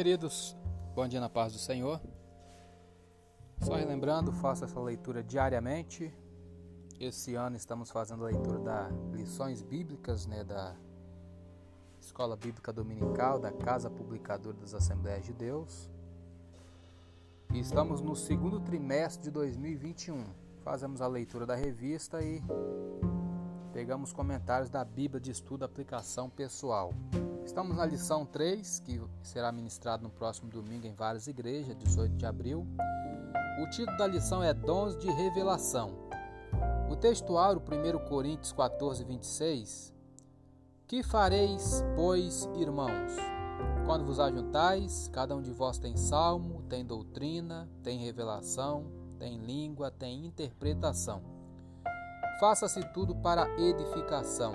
Queridos, bom dia na paz do Senhor. Só relembrando, faço essa leitura diariamente. Esse ano estamos fazendo a leitura das lições bíblicas, né, da Escola Bíblica Dominical, da Casa Publicadora das Assembleias de Deus. E estamos no segundo trimestre de 2021. Fazemos a leitura da revista e pegamos comentários da Bíblia de Estudo Aplicação Pessoal. Estamos na lição 3, que será ministrado no próximo domingo em várias igrejas, 18 de abril. O título da lição é Dons de Revelação. O textuário 1 Coríntios 14, 26. Que fareis, pois, irmãos? Quando vos ajuntais, cada um de vós tem salmo, tem doutrina, tem revelação, tem língua, tem interpretação. Faça-se tudo para edificação.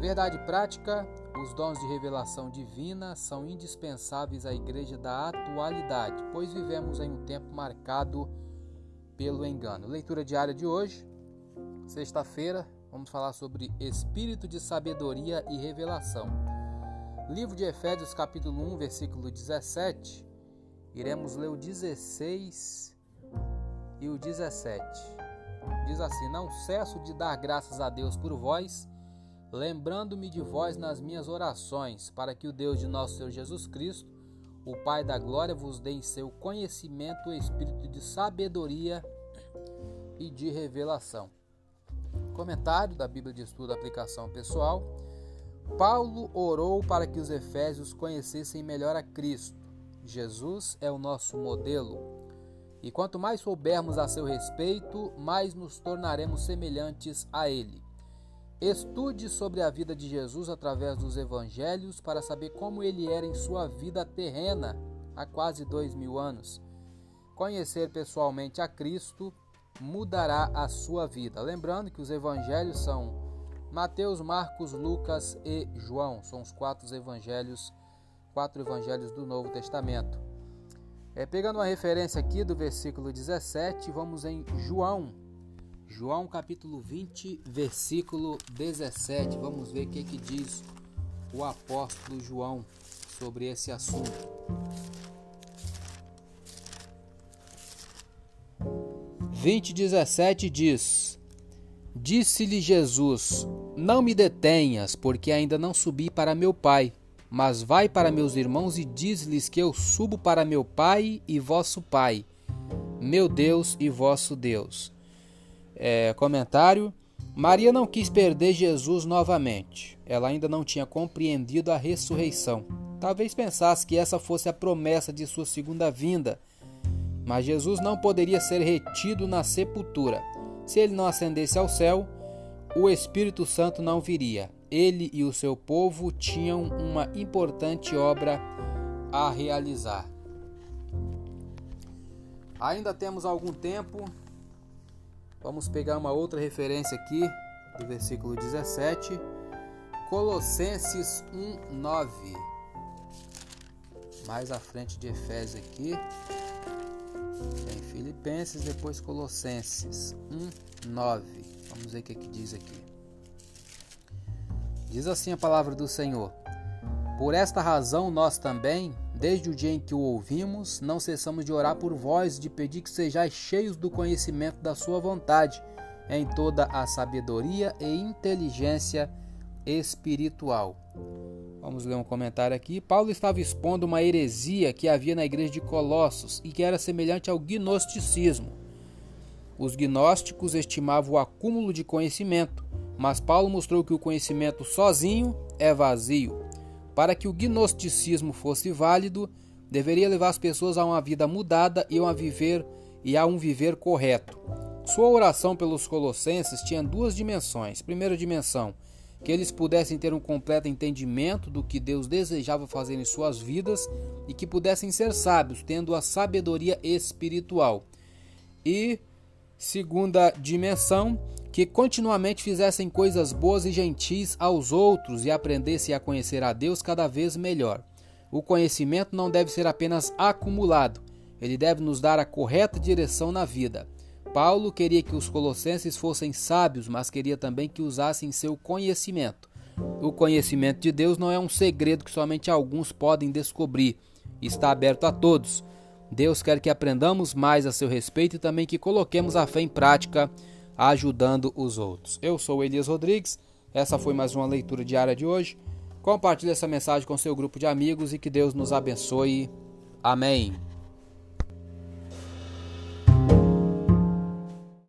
Verdade prática, os dons de revelação divina são indispensáveis à igreja da atualidade, pois vivemos em um tempo marcado pelo engano. Leitura diária de hoje, sexta-feira, vamos falar sobre espírito de sabedoria e revelação. Livro de Efésios, capítulo 1, versículo 17. Iremos ler o 16 e o 17. Diz assim: Não cesso de dar graças a Deus por vós lembrando-me de vós nas minhas orações, para que o Deus de nosso Senhor Jesus Cristo, o Pai da glória, vos dê em seu conhecimento o espírito de sabedoria e de revelação. Comentário da Bíblia de Estudo Aplicação Pessoal. Paulo orou para que os efésios conhecessem melhor a Cristo. Jesus é o nosso modelo. E quanto mais soubermos a seu respeito, mais nos tornaremos semelhantes a ele. Estude sobre a vida de Jesus através dos evangelhos para saber como ele era em sua vida terrena há quase dois mil anos. Conhecer pessoalmente a Cristo mudará a sua vida. Lembrando que os evangelhos são Mateus, Marcos, Lucas e João. São os quatro evangelhos, quatro evangelhos do Novo Testamento. É, pegando uma referência aqui do versículo 17, vamos em João João capítulo 20, versículo 17. Vamos ver o que, que diz o apóstolo João sobre esse assunto. Vinte dezessete diz: Disse-lhe Jesus: Não me detenhas, porque ainda não subi para meu Pai, mas vai para meus irmãos e diz-lhes que eu subo para meu Pai e vosso Pai, meu Deus e vosso Deus. É, comentário: Maria não quis perder Jesus novamente. Ela ainda não tinha compreendido a ressurreição. Talvez pensasse que essa fosse a promessa de sua segunda vinda. Mas Jesus não poderia ser retido na sepultura. Se ele não ascendesse ao céu, o Espírito Santo não viria. Ele e o seu povo tinham uma importante obra a realizar. Ainda temos algum tempo Vamos pegar uma outra referência aqui do versículo 17, Colossenses 1:9. Mais à frente de Efésios aqui, tem Filipenses, depois Colossenses 1:9. Vamos ver o que, é que diz aqui. Diz assim a palavra do Senhor: Por esta razão nós também, Desde o dia em que o ouvimos, não cessamos de orar por vós de pedir que sejais cheios do conhecimento da Sua vontade, em toda a sabedoria e inteligência espiritual. Vamos ler um comentário aqui. Paulo estava expondo uma heresia que havia na igreja de Colossos e que era semelhante ao gnosticismo. Os gnósticos estimavam o acúmulo de conhecimento, mas Paulo mostrou que o conhecimento sozinho é vazio. Para que o gnosticismo fosse válido, deveria levar as pessoas a uma vida mudada e a, viver, e a um viver correto. Sua oração pelos colossenses tinha duas dimensões. Primeira dimensão, que eles pudessem ter um completo entendimento do que Deus desejava fazer em suas vidas e que pudessem ser sábios, tendo a sabedoria espiritual. E segunda dimensão, que continuamente fizessem coisas boas e gentis aos outros e aprendessem a conhecer a Deus cada vez melhor. O conhecimento não deve ser apenas acumulado, ele deve nos dar a correta direção na vida. Paulo queria que os colossenses fossem sábios, mas queria também que usassem seu conhecimento. O conhecimento de Deus não é um segredo que somente alguns podem descobrir. está aberto a todos. Deus quer que aprendamos mais a seu respeito e também que coloquemos a fé em prática, ajudando os outros. Eu sou Elias Rodrigues, essa foi mais uma leitura diária de hoje. Compartilhe essa mensagem com seu grupo de amigos e que Deus nos abençoe. Amém.